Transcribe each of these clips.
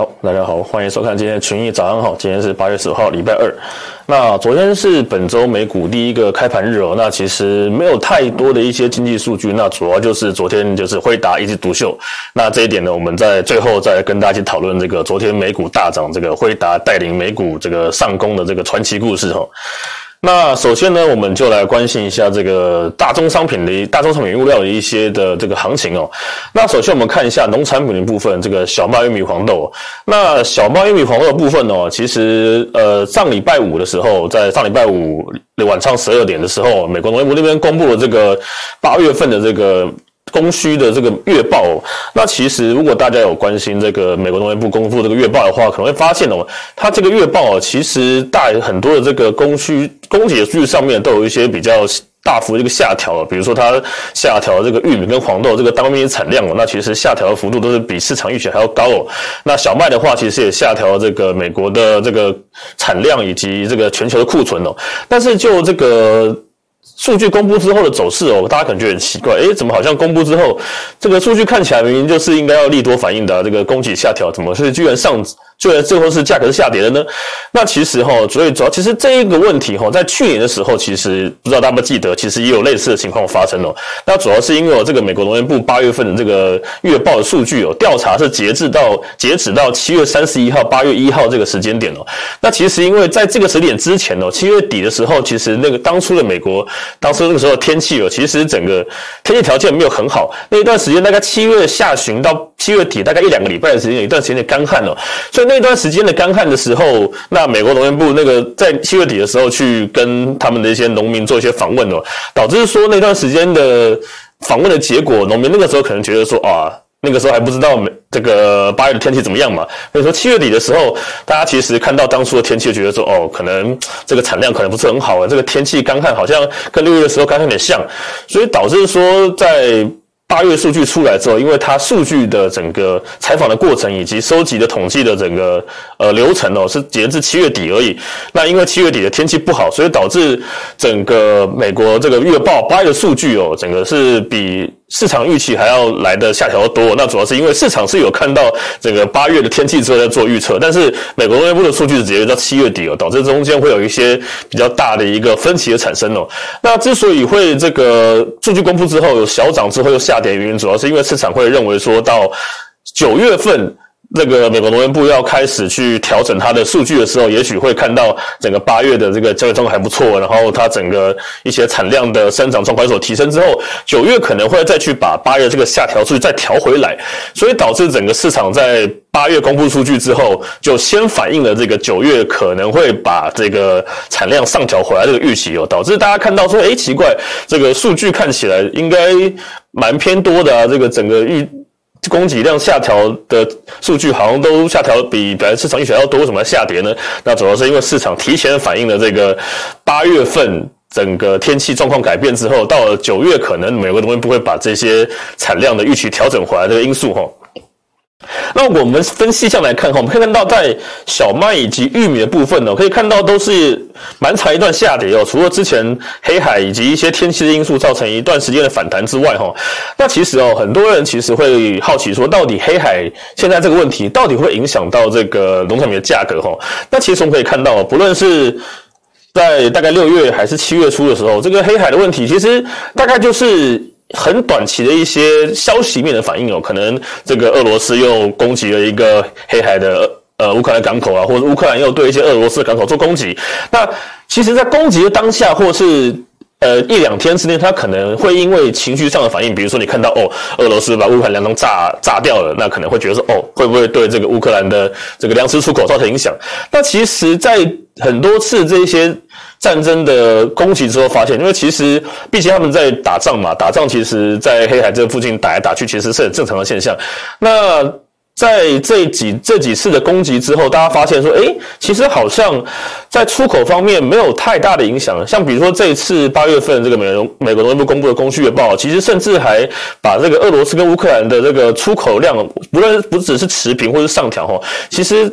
好，大家好，欢迎收看今天的群益早安好，今天是八月十五号，礼拜二。那昨天是本周美股第一个开盘日哦。那其实没有太多的一些经济数据，那主要就是昨天就是辉达一枝独秀。那这一点呢，我们在最后再跟大家一起讨论这个昨天美股大涨，这个辉达带领美股这个上攻的这个传奇故事哈。那首先呢，我们就来关心一下这个大宗商品的大宗商品物料的一些的这个行情哦。那首先我们看一下农产品的部分，这个小麦、玉米、黄豆。那小麦、玉米、黄豆的部分哦，其实呃上礼拜五的时候，在上礼拜五的晚上十二点的时候，美国农业部那边公布了这个八月份的这个。供需的这个月报，那其实如果大家有关心这个美国农业部公布这个月报的话，可能会发现哦，它这个月报其实大很多的这个供需供给数据上面都有一些比较大幅的一个下调了，比如说它下调这个玉米跟黄豆这个当面产量哦，那其实下调的幅度都是比市场预期还要高哦。那小麦的话，其实也下调了这个美国的这个产量以及这个全球的库存哦，但是就这个。数据公布之后的走势哦，大家可能觉得很奇怪，诶，怎么好像公布之后，这个数据看起来明明就是应该要利多反应的，这个供给下调，怎么是居然上？就最后是价格是下跌的呢？那其实哈，所以主要其实这一个问题哈，在去年的时候，其实不知道大家记得，其实也有类似的情况发生哦。那主要是因为有这个美国农业部八月份的这个月报的数据哦，调查是截至到截止到七月三十一号、八月一号这个时间点哦。那其实因为在这个时点之前哦，七月底的时候，其实那个当初的美国，当时那个时候天气哦，其实整个天气条件没有很好，那一段时间大概七月下旬到七月底，大概一两个礼拜的时间，有一段时间的干旱哦，所以。那段时间的干旱的时候，那美国农业部那个在七月底的时候去跟他们的一些农民做一些访问哦，导致说那段时间的访问的结果，农民那个时候可能觉得说啊，那个时候还不知道美这个八月的天气怎么样嘛，所以说七月底的时候，大家其实看到当初的天气，觉得说哦，可能这个产量可能不是很好啊，这个天气干旱好像跟六月的时候干旱有点像，所以导致说在。八月数据出来之后，因为它数据的整个采访的过程以及收集的统计的整个呃流程哦，是截至七月底而已。那因为七月底的天气不好，所以导致整个美国这个月报八月的数据哦，整个是比市场预期还要来的下调多。那主要是因为市场是有看到这个八月的天气之后在做预测，但是美国农业部的数据是直接到七月底哦，导致中间会有一些比较大的一个分歧的产生哦。那之所以会这个数据公布之后有小涨之后又下。跌原因主要是因为市场会认为说到九月份，这个美国农业部要开始去调整它的数据的时候，也许会看到整个八月的这个交易状况还不错，然后它整个一些产量的生长状况有所提升之后，九月可能会再去把八月这个下调数据再调回来，所以导致整个市场在八月公布数据之后，就先反映了这个九月可能会把这个产量上调回来这个预期哦，导致大家看到说，诶，奇怪，这个数据看起来应该蛮偏多的啊，这个整个预。供给量下调的数据好像都下调比本来市场预期要多，为什么要下跌呢？那主要是因为市场提前反映了这个八月份整个天气状况改变之后，到了九月可能美国农业部会把这些产量的预期调整回来这个因素哈。那我们分细项来看哈，我们可以看到在小麦以及玉米的部分呢，可以看到都是蛮长一段下跌哦。除了之前黑海以及一些天气的因素造成一段时间的反弹之外哈，那其实哦，很多人其实会好奇说，到底黑海现在这个问题到底会影响到这个农产品的价格哈？那其实我们可以看到，不论是在大概六月还是七月初的时候，这个黑海的问题其实大概就是。很短期的一些消息面的反应哦，可能这个俄罗斯又攻击了一个黑海的呃乌克兰港口啊，或者乌克兰又对一些俄罗斯的港口做攻击。那其实，在攻击的当下，或是呃一两天之内，他可能会因为情绪上的反应，比如说你看到哦，俄罗斯把乌克兰粮仓炸炸掉了，那可能会觉得说哦，会不会对这个乌克兰的这个粮食出口造成影响？那其实，在很多次这些。战争的攻击之后，发现，因为其实毕竟他们在打仗嘛，打仗其实，在黑海这附近打来打去，其实是很正常的现象。那在这几这几次的攻击之后，大家发现说，诶，其实好像在出口方面没有太大的影响。像比如说这一次八月份这个美国美国农业部公布的供需月报，其实甚至还把这个俄罗斯跟乌克兰的这个出口量，不论不只是持平或是上调哈，其实，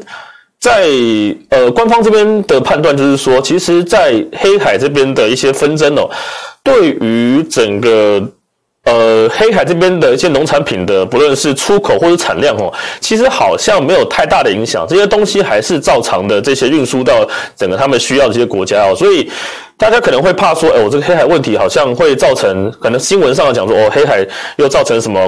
在呃官方这边的判断就是说，其实，在黑海这边的一些纷争哦，对于整个。呃，黑海这边的一些农产品的，不论是出口或者产量哦，其实好像没有太大的影响，这些东西还是照常的这些运输到整个他们需要的这些国家哦，所以大家可能会怕说，哎，我这个黑海问题好像会造成，可能新闻上讲说，哦，黑海又造成什么？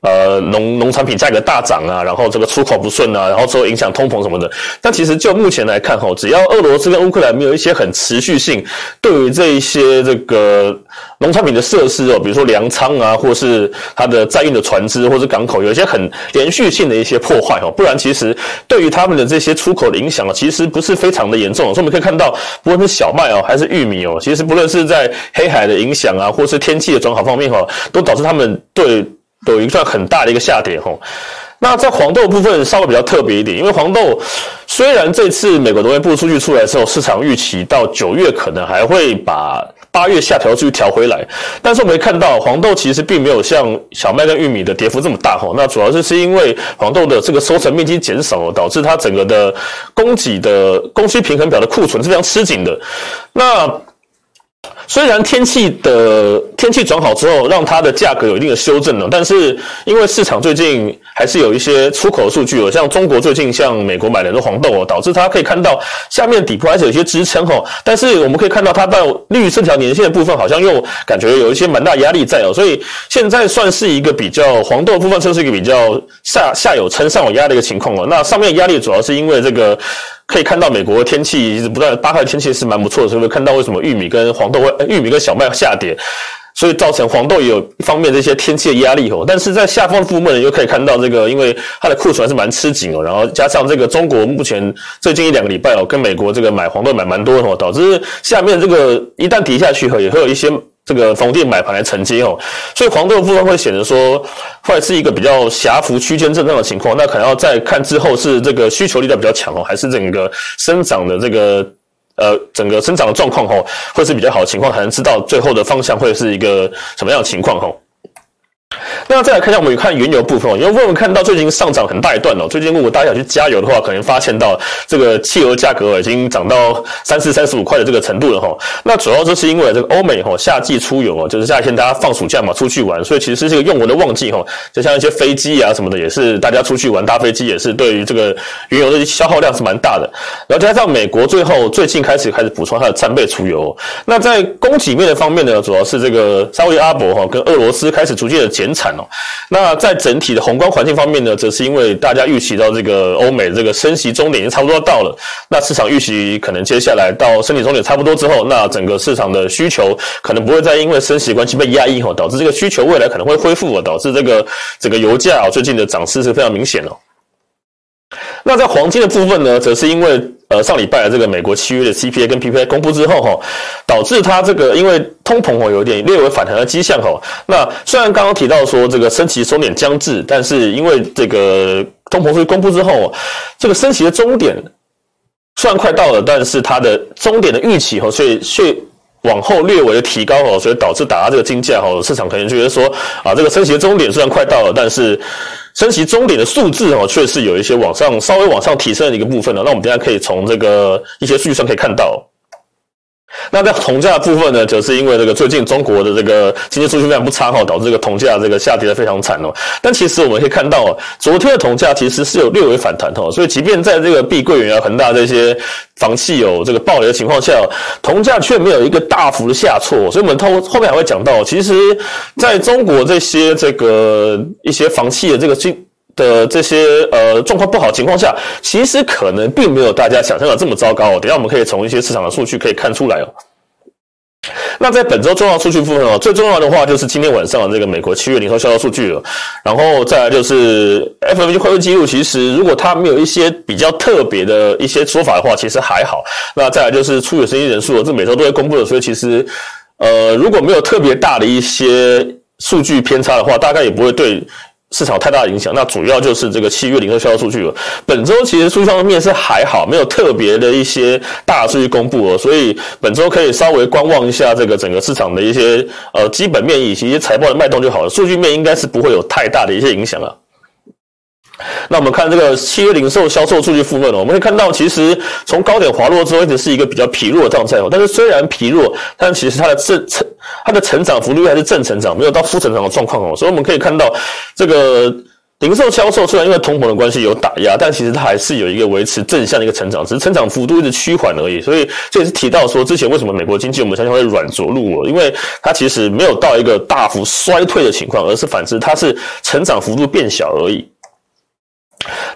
呃，农农产品价格大涨啊，然后这个出口不顺啊，然后之后影响通膨什么的。但其实就目前来看，吼，只要俄罗斯跟乌克兰没有一些很持续性，对于这一些这个农产品的设施哦，比如说粮仓啊，或是它的载运的船只或者港口，有一些很连续性的一些破坏哦，不然其实对于他们的这些出口的影响啊，其实不是非常的严重。所以我们可以看到，不论是小麦哦，还是玉米哦，其实不论是在黑海的影响啊，或是天气的转好方面哈，都导致他们对。有一段很大的一个下跌吼，那在黄豆部分稍微比较特别一点，因为黄豆虽然这次美国农业部数据出来之后，市场预期到九月可能还会把八月下调数据调回来，但是我们看到黄豆其实并没有像小麦跟玉米的跌幅这么大吼，那主要就是因为黄豆的这个收成面积减少，导致它整个的供给的供需平衡表的库存是非常吃紧的，那。虽然天气的天气转好之后，让它的价格有一定的修正了，但是因为市场最近还是有一些出口数据哦，像中国最近向美国买的这黄豆哦，导致它可以看到下面底部还是有一些支撑哦，但是我们可以看到它到绿色这条年线的部分好像又感觉有一些蛮大压力在哦，所以现在算是一个比较黄豆部分，算是一个比较下下有撑上有压的一个情况哦。那上面压力主要是因为这个。可以看到美国天气一直不断，八号天气是蛮不错的，所以会看到为什么玉米跟黄豆会，玉米跟小麦下跌，所以造成黄豆也有一方面这些天气的压力哦。但是在下方的部分又可以看到这个，因为它的库存还是蛮吃紧哦，然后加上这个中国目前最近一两个礼拜哦，跟美国这个买黄豆买蛮多的哦，导致下面这个一旦跌下去后，也会有一些。这个逢低买盘来承接哦，所以黄豆的部分会显得说，会是一个比较狭幅区间震荡的情况。那可能要再看之后是这个需求力量比较强哦，还是整个生长的这个呃整个生长的状况哦，会是比较好的情况，才能知道最后的方向会是一个什么样的情况哦。那再来看一下，我们看原油部分哦，因为我们看到最近上涨很大一段哦。最近如果大家想去加油的话，可能发现到这个汽油价格已经涨到三四、三十五块的这个程度了哈。那主要就是因为这个欧美哈夏季出游哦，就是夏天大家放暑假嘛，出去玩，所以其实是这个用油的旺季哈。就像一些飞机啊什么的，也是大家出去玩搭飞机，也是对于这个原油的消耗量是蛮大的。然后加上美国最后最近开始开始补充它的战备储油。那在供给面的方面呢，主要是这个沙特阿伯哈跟俄罗斯开始逐渐的减产。那在整体的宏观环境方面呢，则是因为大家预期到这个欧美这个升息终点已经差不多到了，那市场预期可能接下来到升息终点差不多之后，那整个市场的需求可能不会再因为升息关系被压抑哦，导致这个需求未来可能会恢复，导致这个整个油价最近的涨势是非常明显哦。那在黄金的部分呢，则是因为呃上礼拜的这个美国七月的 CPI 跟 PPI 公布之后哈，导致它这个因为通膨哦有点略微反弹的迹象哈。那虽然刚刚提到说这个升息终点将至，但是因为这个通膨数据公布之后，这个升息的终点虽然快到了，但是它的终点的预期哈，所以所以往后略微的提高哦，所以导致打压这个金价哈，市场可能觉得说啊这个升息的终点虽然快到了，但是。升息终点的数字哦，确实有一些往上稍微往上提升的一个部分了。那我们等下可以从这个一些数据上可以看到。那在铜价部分呢，就是因为这个最近中国的这个经济数据非常不差哈，导致这个铜价这个下跌的非常惨哦。但其实我们可以看到，昨天的铜价其实是有略微反弹哦，所以即便在这个碧桂园啊、恒大这些房企有这个暴雷的情况下，铜价却没有一个大幅的下挫。所以我们后后面还会讲到，其实在中国这些这个一些房企的这个经的这些呃状况不好情况下，其实可能并没有大家想象的这么糟糕。等下我们可以从一些市场的数据可以看出来哦。那在本周重要数据部分哦，最重要的话就是今天晚上的这个美国七月零售销售数据了。然后再来就是 FOMC 会议记录，其实如果它没有一些比较特别的一些说法的话，其实还好。那再来就是初有生意人数，这每周都会公布的，所以其实呃如果没有特别大的一些数据偏差的话，大概也不会对。市场太大的影响，那主要就是这个七月零售销售数据了。本周其实数据上面是还好，没有特别的一些大数据公布哦，所以本周可以稍微观望一下这个整个市场的一些呃基本面以及一些财报的脉动就好了。数据面应该是不会有太大的一些影响啊。那我们看这个七月零售销售数据部分哦，我们可以看到，其实从高点滑落之后，一直是一个比较疲弱的状态哦。但是虽然疲弱，但其实它的正成它的成长幅度还是正成长，没有到负成长的状况哦。所以我们可以看到，这个零售销售虽然因为通膨的关系有打压，但其实它还是有一个维持正向的一个成长，只是成长幅度一直趋缓而已。所以这也是提到说，之前为什么美国经济我们相信会软着陆哦，因为它其实没有到一个大幅衰退的情况，而是反之，它是成长幅度变小而已。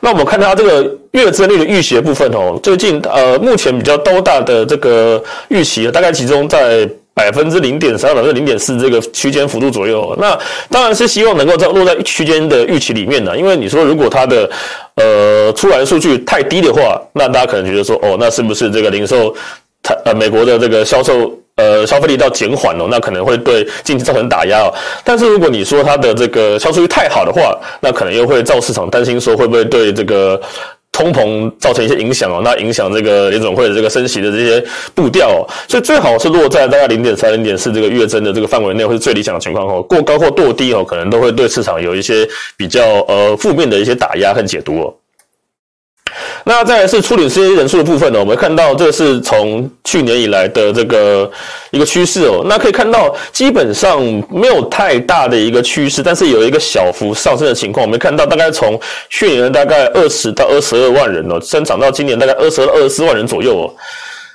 那我们看它这个月增率的预期的部分哦，最近呃目前比较高大的这个预期大概集中在百分之零点三百分之零点四这个区间幅度左右。那当然是希望能够在落在区间的预期里面呢，因为你说如果它的呃出来数据太低的话，那大家可能觉得说哦，那是不是这个零售它呃美国的这个销售？呃，消费力到减缓哦，那可能会对经济造成打压哦。但是如果你说它的这个销售率太好的话，那可能又会造市场担心说会不会对这个通膨造成一些影响哦，那影响这个联准会的这个升息的这些步调哦。所以最好是落在大概零点三、零点四这个月增的这个范围内，会是最理想的情况哦。过高或过低哦，可能都会对市场有一些比较呃负面的一些打压和解读哦。那再来是处理失业人数的部分呢，我们看到这是从去年以来的这个一个趋势哦。那可以看到基本上没有太大的一个趋势，但是有一个小幅上升的情况。我们看到大概从去年大概二十到二十二万人哦，增长到今年大概二十二二十四万人左右哦。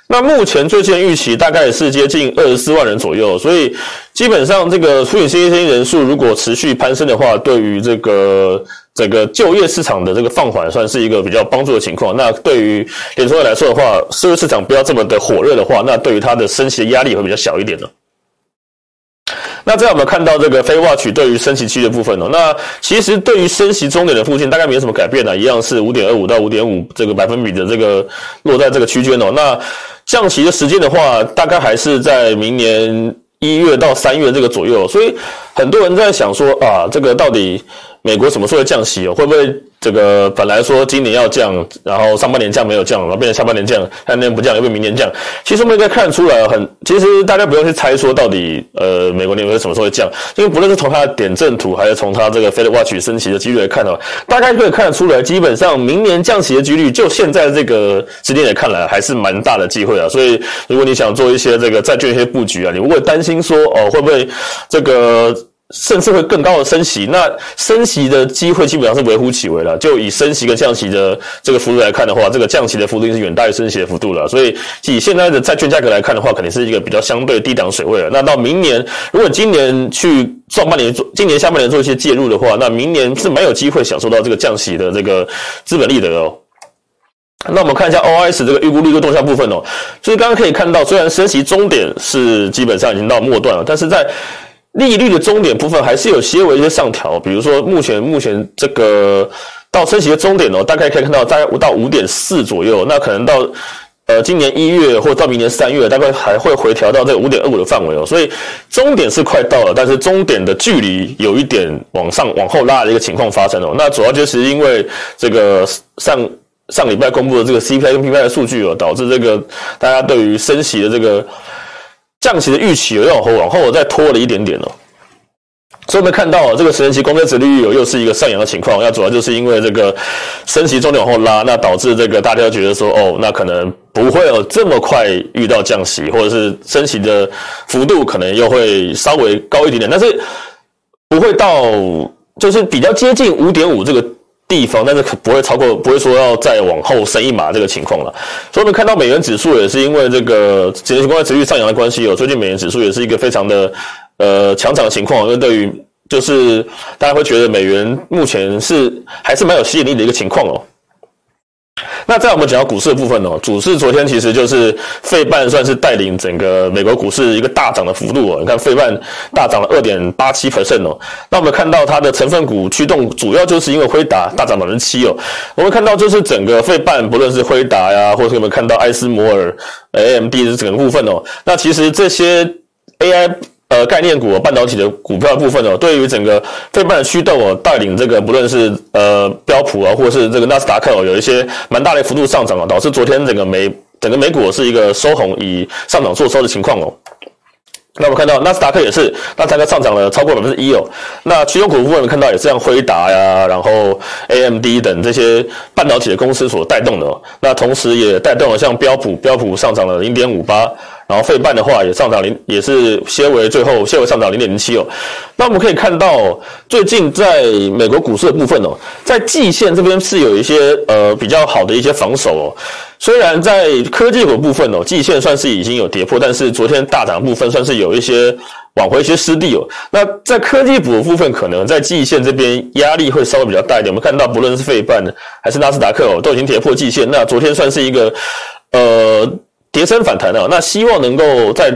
那目前最近的预期大概是接近二十四万人左右，所以基本上这个初领失业人数如果持续攀升的话，对于这个。整个就业市场的这个放缓算是一个比较帮助的情况。那对于联储会来说的话，社会市场不要这么的火热的话，那对于它的升息的压力会比较小一点呢。那这样我们看到这个 Fed Watch 对于升息期的部分哦，那其实对于升息终点的附近大概没有什么改变呢，一样是五点二五到五点五这个百分比的这个落在这个区间哦。那降息的时间的话，大概还是在明年一月到三月这个左右。所以很多人在想说啊，这个到底。美国什么时候会降息哦？会不会这个本来说今年要降，然后上半年降没有降，然后变成下半年降，下半年不降，又变明年降？其实我们应该看出来，很其实大家不用去猜说到底呃美国年会什么时候会降，因为不论是从它的点阵图，还是从它这个 Fed Watch 升息的几率来看的话，大概可以看得出来，基本上明年降息的几率，就现在这个时间点看来还是蛮大的机会啊。所以如果你想做一些这个债券一些布局啊，你如果担心说哦会不会这个。甚至会更高的升息，那升息的机会基本上是微乎其微了。就以升息跟降息的这个幅度来看的话，这个降息的幅度是远大于升息的幅度了。所以以现在的债券价格来看的话，肯定是一个比较相对低档水位了。那到明年，如果今年去上半年做，今年下半年做一些介入的话，那明年是没有机会享受到这个降息的这个资本利得哦。那我们看一下 OIS 这个预估利率动向部分哦，所以刚刚可以看到，虽然升息终点是基本上已经到末段了，但是在利率的终点部分还是有些微一些上调，比如说目前目前这个到升息的终点哦，大概可以看到大概五到五点四左右，那可能到呃今年一月或到明年三月，大概还会回调到这个五点二五的范围哦，所以终点是快到了，但是终点的距离有一点往上往后拉的一个情况发生哦，那主要就是因为这个上上礼拜公布的这个 CPI 跟 PPI 的数据哦，导致这个大家对于升息的这个。降息的预期有要往后往后再拖了一点点哦，所以我们看到这个十年期公债殖利率有又是一个上扬的情况，那主要就是因为这个升息重点往后拉，那导致这个大家觉得说哦，那可能不会有这么快遇到降息，或者是升息的幅度可能又会稍微高一点点，但是不会到就是比较接近五点五这个。地方，但是可不会超过，不会说要再往后升一码这个情况了。所以我们看到美元指数也是因为这个十年期公债殖利率上扬的关系，哦最近美元指数也是一个非常的呃强涨的情况，因为对于就是大家会觉得美元目前是还是蛮有吸引力的一个情况哦。那在我们讲到股市的部分哦，股市昨天其实就是费半算是带领整个美国股市一个大涨的幅度哦。你看费半大涨了二点八七 percent 哦。那我们看到它的成分股驱动，主要就是因为辉达大涨百分之七哦。我们看到就是整个费半，不论是辉达呀，或者我们看到艾斯摩尔、AMD 的整个部分哦。那其实这些 AI 呃概念股、半导体的股票部分哦，对于整个费半的驱动哦，带领这个不论是呃标普啊，或者是这个纳斯达克哦，有一些蛮大的幅度上涨啊，导致昨天整个美整个美股是一个收红，以上涨做收的情况哦。那我们看到纳斯达克也是，纳斯达克上涨了超过百分之一哦。那驱动股部分我们看到也是像辉达呀，然后 AMD 等这些半导体的公司所带动的。那同时也带动了像标普，标普上涨了零点五八。然后费半的话也上涨零，也是些微最后些微上涨零点零七哦。那我们可以看到，最近在美国股市的部分哦，在季线这边是有一些呃比较好的一些防守哦。虽然在科技股部分哦，季线算是已经有跌破，但是昨天大涨部分算是有一些挽回一些失地哦。那在科技股的部分，可能在季线这边压力会稍微比较大一点。我们看到不论是费半还是纳斯达克哦，都已经跌破季线。那昨天算是一个呃。延伸反弹了，那希望能够在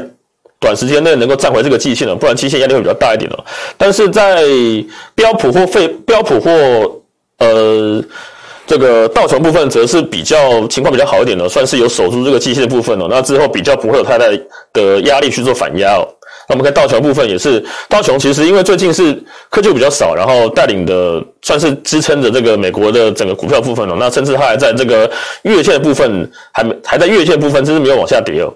短时间内能够站回这个季线了，不然季线压力会比较大一点了。但是在标普或费标普或呃这个道琼部分，则是比较情况比较好一点的，算是有守住这个季线的部分了。那之后比较不会有太大的压力去做反压哦。那我们看道琼部分也是，道琼其实因为最近是科技比较少，然后带领的算是支撑着这个美国的整个股票部分哦。那甚至它还在这个月线部分还没还在月线部分，甚至没有往下跌哦。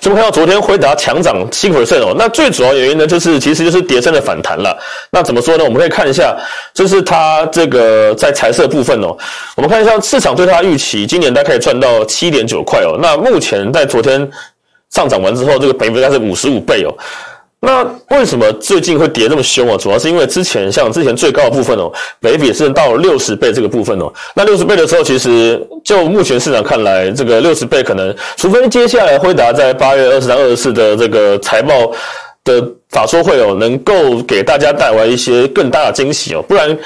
所以我们看到昨天辉达强涨七 percent 哦。那最主要原因呢，就是其实就是跌深的反弹了。那怎么说呢？我们可以看一下，就是它这个在财色部分哦。我们看一下市场对它预期，今年大概可以赚到七点九块哦。那目前在昨天。上涨完之后，这个本益比大概是五十五倍哦。那为什么最近会跌这么凶啊？主要是因为之前像之前最高的部分哦，本益比也是到了六十倍这个部分哦。那六十倍的时候，其实就目前市场看来，这个六十倍可能，除非接下来辉达在八月二十三、二十四的这个财报的法说会哦，能够给大家带来一些更大的惊喜哦，不然。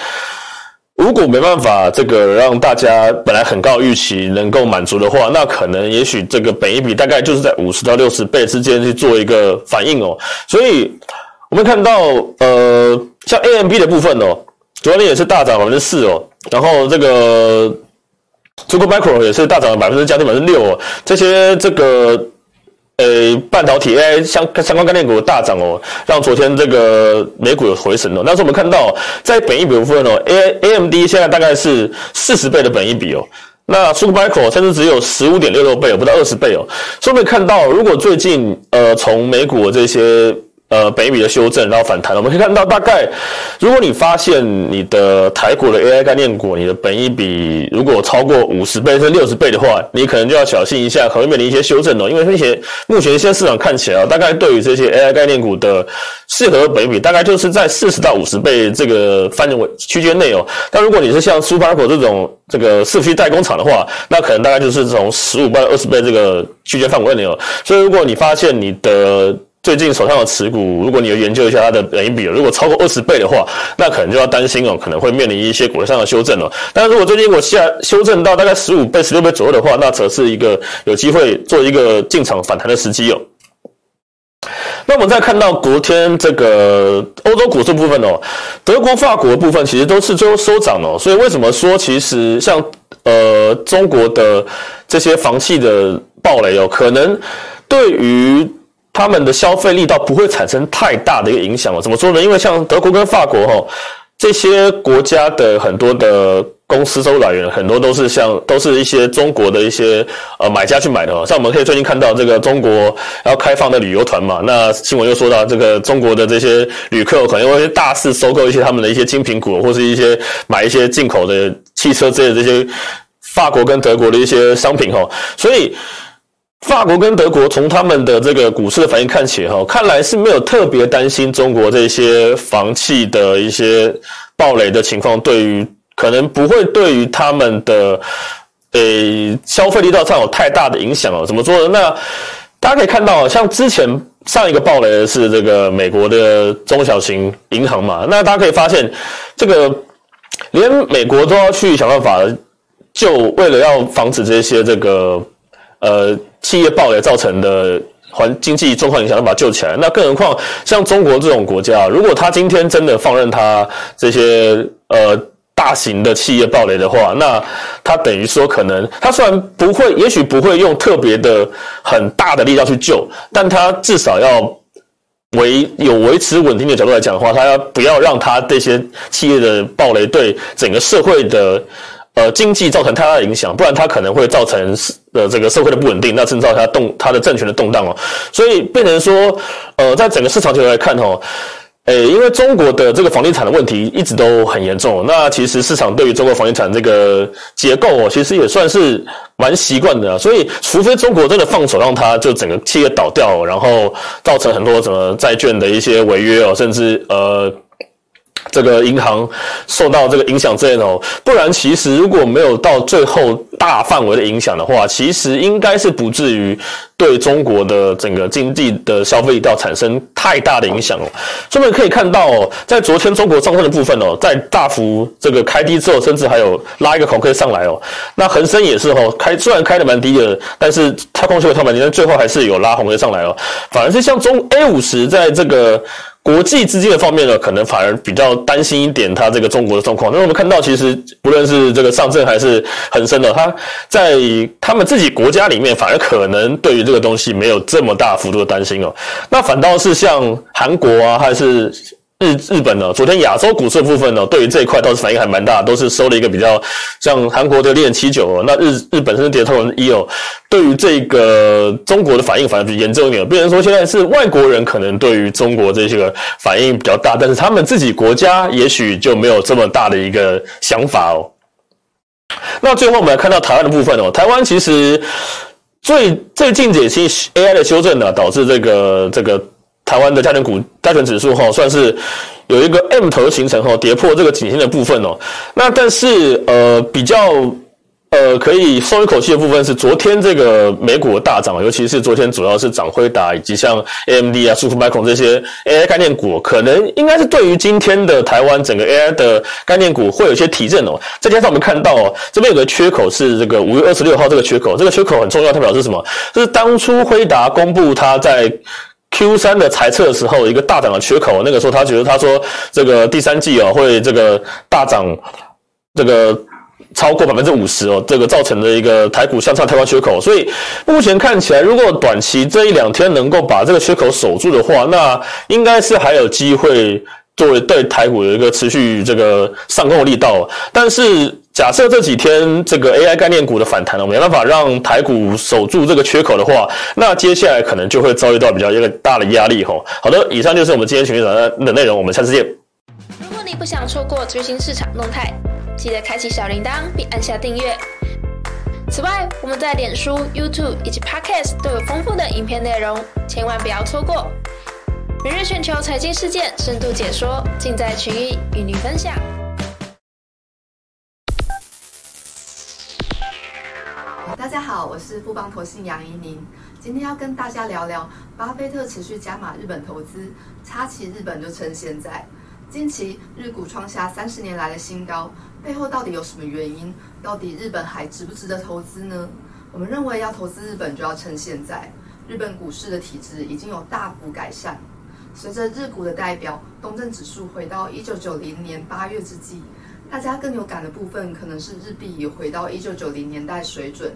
如果没办法，这个让大家本来很高预期能够满足的话，那可能也许这个本一比大概就是在五十到六十倍之间去做一个反应哦。所以我们看到，呃，像 A M B 的部分哦，昨天也是大涨百分之四哦，然后这个 Super Micro 也是大涨了百分之将近百分之六哦，这些这个。呃，半导体 AI 相相关概念股大涨哦，让昨天这个美股有回神哦。但是我们看到，在本益比部分哦，A AMD 现在大概是四十倍的本益比哦，那 Supermicro 甚至只有十五点六六倍，不到二十倍哦。所以我们看到，如果最近呃从美股这些。呃，本益比的修正，然后反弹。我们可以看到，大概如果你发现你的台股的 AI 概念股，你的本益比如果超过五十倍甚至六十倍的话，你可能就要小心一下，可能面临一些修正哦。因为那些目前现在市场看起来啊，大概对于这些 AI 概念股的适合的本益比，大概就是在四十到五十倍这个范围区间内哦。但如果你是像 Superco 这种这个伺服器代工厂的话，那可能大概就是从十五倍到二十倍这个区间范围内哦。所以如果你发现你的最近手上的持股，如果你有研究一下它的本益比，如果超过二十倍的话，那可能就要担心哦，可能会面临一些股上的修正哦。但如果最近我下修正到大概十五倍、十六倍左右的话，那则是一个有机会做一个进场反弹的时机哦。那我们再看到昨天这个欧洲股市部分哦，德国、法国的部分其实都是最后收涨哦。所以为什么说其实像呃中国的这些房企的暴雷哦，可能对于他们的消费力道不会产生太大的一个影响哦。怎么说呢？因为像德国跟法国哈这些国家的很多的公司收入来源，很多都是像都是一些中国的一些呃买家去买的哦。像我们可以最近看到这个中国要开放的旅游团嘛，那新闻又说到这个中国的这些旅客可能会大肆收购一些他们的一些精品股，或是一些买一些进口的汽车之类的这些法国跟德国的一些商品哈，所以。法国跟德国从他们的这个股市的反应看起来，哈，看来是没有特别担心中国这些房企的一些暴雷的情况，对于可能不会对于他们的诶消费力道上有太大的影响哦。怎么说呢？那大家可以看到，像之前上一个暴雷的是这个美国的中小型银行嘛，那大家可以发现，这个连美国都要去想办法，就为了要防止这些这个呃。企业暴雷造成的环经济状况影响，要把它救起来。那更何况像中国这种国家，如果他今天真的放任他这些呃大型的企业暴雷的话，那他等于说可能他虽然不会，也许不会用特别的很大的力量去救，但他至少要维有维持稳定的角度来讲的话，他要不要让他这些企业的暴雷对整个社会的呃经济造成太大的影响，不然它可能会造成呃这个社会的不稳定，那制造它动它的政权的动荡哦。所以变成说，呃，在整个市场角度来看哦。诶，因为中国的这个房地产的问题一直都很严重，那其实市场对于中国房地产这个结构哦，其实也算是蛮习惯的，所以除非中国真的放手让它就整个企业倒掉，然后造成很多什么债券的一些违约哦，甚至呃。这个银行受到这个影响之类的哦，不然其实如果没有到最后大范围的影响的话，其实应该是不至于对中国的整个经济的消费力道产生太大的影响哦。所以我们可以看到哦，在昨天中国上证的部分哦，在大幅这个开低之后，甚至还有拉一个孔可以上来哦。那恒生也是哦，开虽然开的蛮低的，但是它空穴套蛮低，但最后还是有拉红可以上来哦。反而是像中 A 五十在这个。国际资金的方面呢，可能反而比较担心一点，它这个中国的状况。那我们看到，其实不论是这个上证还是恒生的，它在他们自己国家里面，反而可能对于这个东西没有这么大幅度的担心哦。那反倒是像韩国啊，还是。日日本呢，昨天亚洲股市部分呢，对于这一块倒是反应还蛮大，都是收了一个比较像韩国的零点七九哦，那日日本是跌透一哦。对于这个中国的反应反而比较严重一点，变成说现在是外国人可能对于中国这些个反应比较大，但是他们自己国家也许就没有这么大的一个想法哦。那最后我们来看到台湾的部分哦，台湾其实最最近几期 AI 的修正呢，导致这个这个。台湾的加权股加权指数哈，算是有一个 M 头形成哈，跌破这个颈线的部分哦。那但是呃比较呃可以松一口气的部分是昨天这个美股的大涨，尤其是昨天主要是涨辉达以及像 AMD 啊、super micro 这些 AI 概念股，可能应该是对于今天的台湾整个 AI 的概念股会有一些提振哦。再加上我们看到哦，这边有个缺口是这个五月二十六号这个缺口，这个缺口很重要，它表示什么？就是当初辉达公布它在 Q 三的财测的时候，一个大涨的缺口，那个时候他觉得他说这个第三季啊会这个大涨，这个超过百分之五十哦，这个造成的一个台股向上跳高缺口，所以目前看起来，如果短期这一两天能够把这个缺口守住的话，那应该是还有机会作为对台股的一个持续这个上攻的力道，但是。假设这几天这个 AI 概念股的反弹呢，没办法让台股守住这个缺口的话，那接下来可能就会遭遇到比较一个大的压力吼。好的，以上就是我们今天群益早安的内容，我们下次见。如果你不想错过最新市场动态，记得开启小铃铛并按下订阅。此外，我们在脸书、YouTube 以及 Podcast 都有丰富的影片内容，千万不要错过。每日全球财经事件深度解说，尽在群益与您分享。好，我是富邦投信杨怡宁，今天要跟大家聊聊巴菲特持续加码日本投资，插旗日本就趁现在。近期日股创下三十年来的新高，背后到底有什么原因？到底日本还值不值得投资呢？我们认为要投资日本就要趁现在，日本股市的体质已经有大幅改善。随着日股的代表东证指数回到一九九零年八月之际，大家更有感的部分可能是日币也回到一九九零年代水准。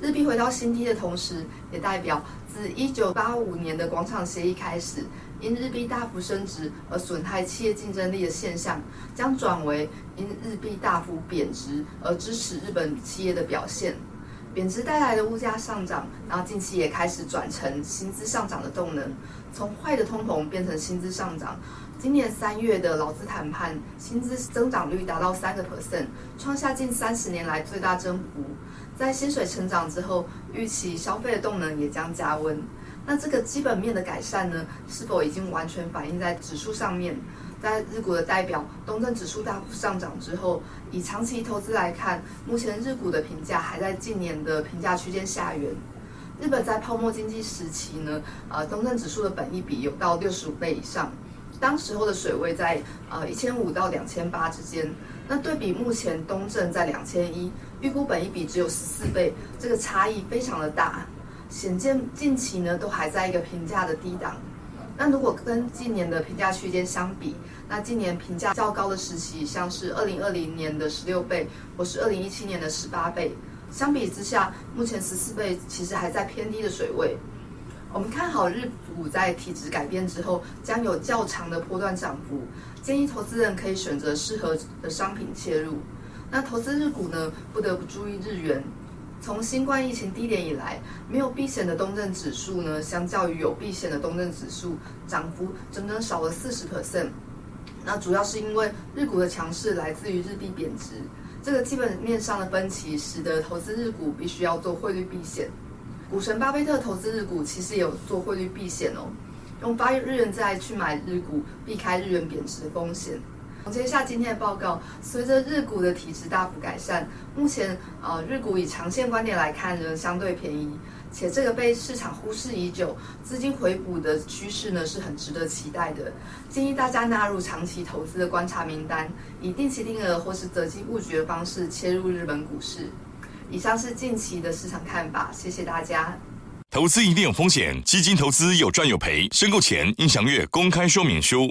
日币回到新低的同时，也代表自一九八五年的广场协议开始，因日币大幅升值而损害企业竞争力的现象，将转为因日币大幅贬值而支持日本企业的表现。贬值带来的物价上涨，然后近期也开始转成薪资上涨的动能，从坏的通膨变成薪资上涨。今年三月的劳资谈判，薪资增长率达到三个 percent，创下近三十年来最大增幅。在薪水成长之后，预期消费的动能也将加温。那这个基本面的改善呢，是否已经完全反映在指数上面？在日股的代表东证指数大幅上涨之后，以长期投资来看，目前日股的评价还在近年的评价区间下缘。日本在泡沫经济时期呢，呃，东证指数的本益比有到六十五倍以上，当时候的水位在呃一千五到两千八之间。那对比目前东证在两千一，预估本一比只有十四倍，这个差异非常的大，显见近期呢都还在一个评价的低档。那如果跟近年的评价区间相比，那近年评价较高的时期，像是二零二零年的十六倍，或是二零一七年的十八倍，相比之下，目前十四倍其实还在偏低的水位。我们看好日股在体质改变之后，将有较长的波段涨幅，建议投资人可以选择适合的商品切入。那投资日股呢，不得不注意日元。从新冠疫情低点以来，没有避险的东证指数呢，相较于有避险的东证指数，涨幅整整少了四十 percent。那主要是因为日股的强势来自于日币贬值，这个基本面上的分歧，使得投资日股必须要做汇率避险。股神巴菲特投资日股，其实也有做汇率避险哦，用八日元债去买日股，避开日元贬值的风险。总结一下今天的报告，随着日股的体质大幅改善，目前呃日股以长线观点来看仍相对便宜，且这个被市场忽视已久，资金回补的趋势呢是很值得期待的。建议大家纳入长期投资的观察名单，以定期定额或是择机布局的方式切入日本股市。以上是近期的市场看法，谢谢大家。投资一定有风险，基金投资有赚有赔，申购前应详阅公开说明书。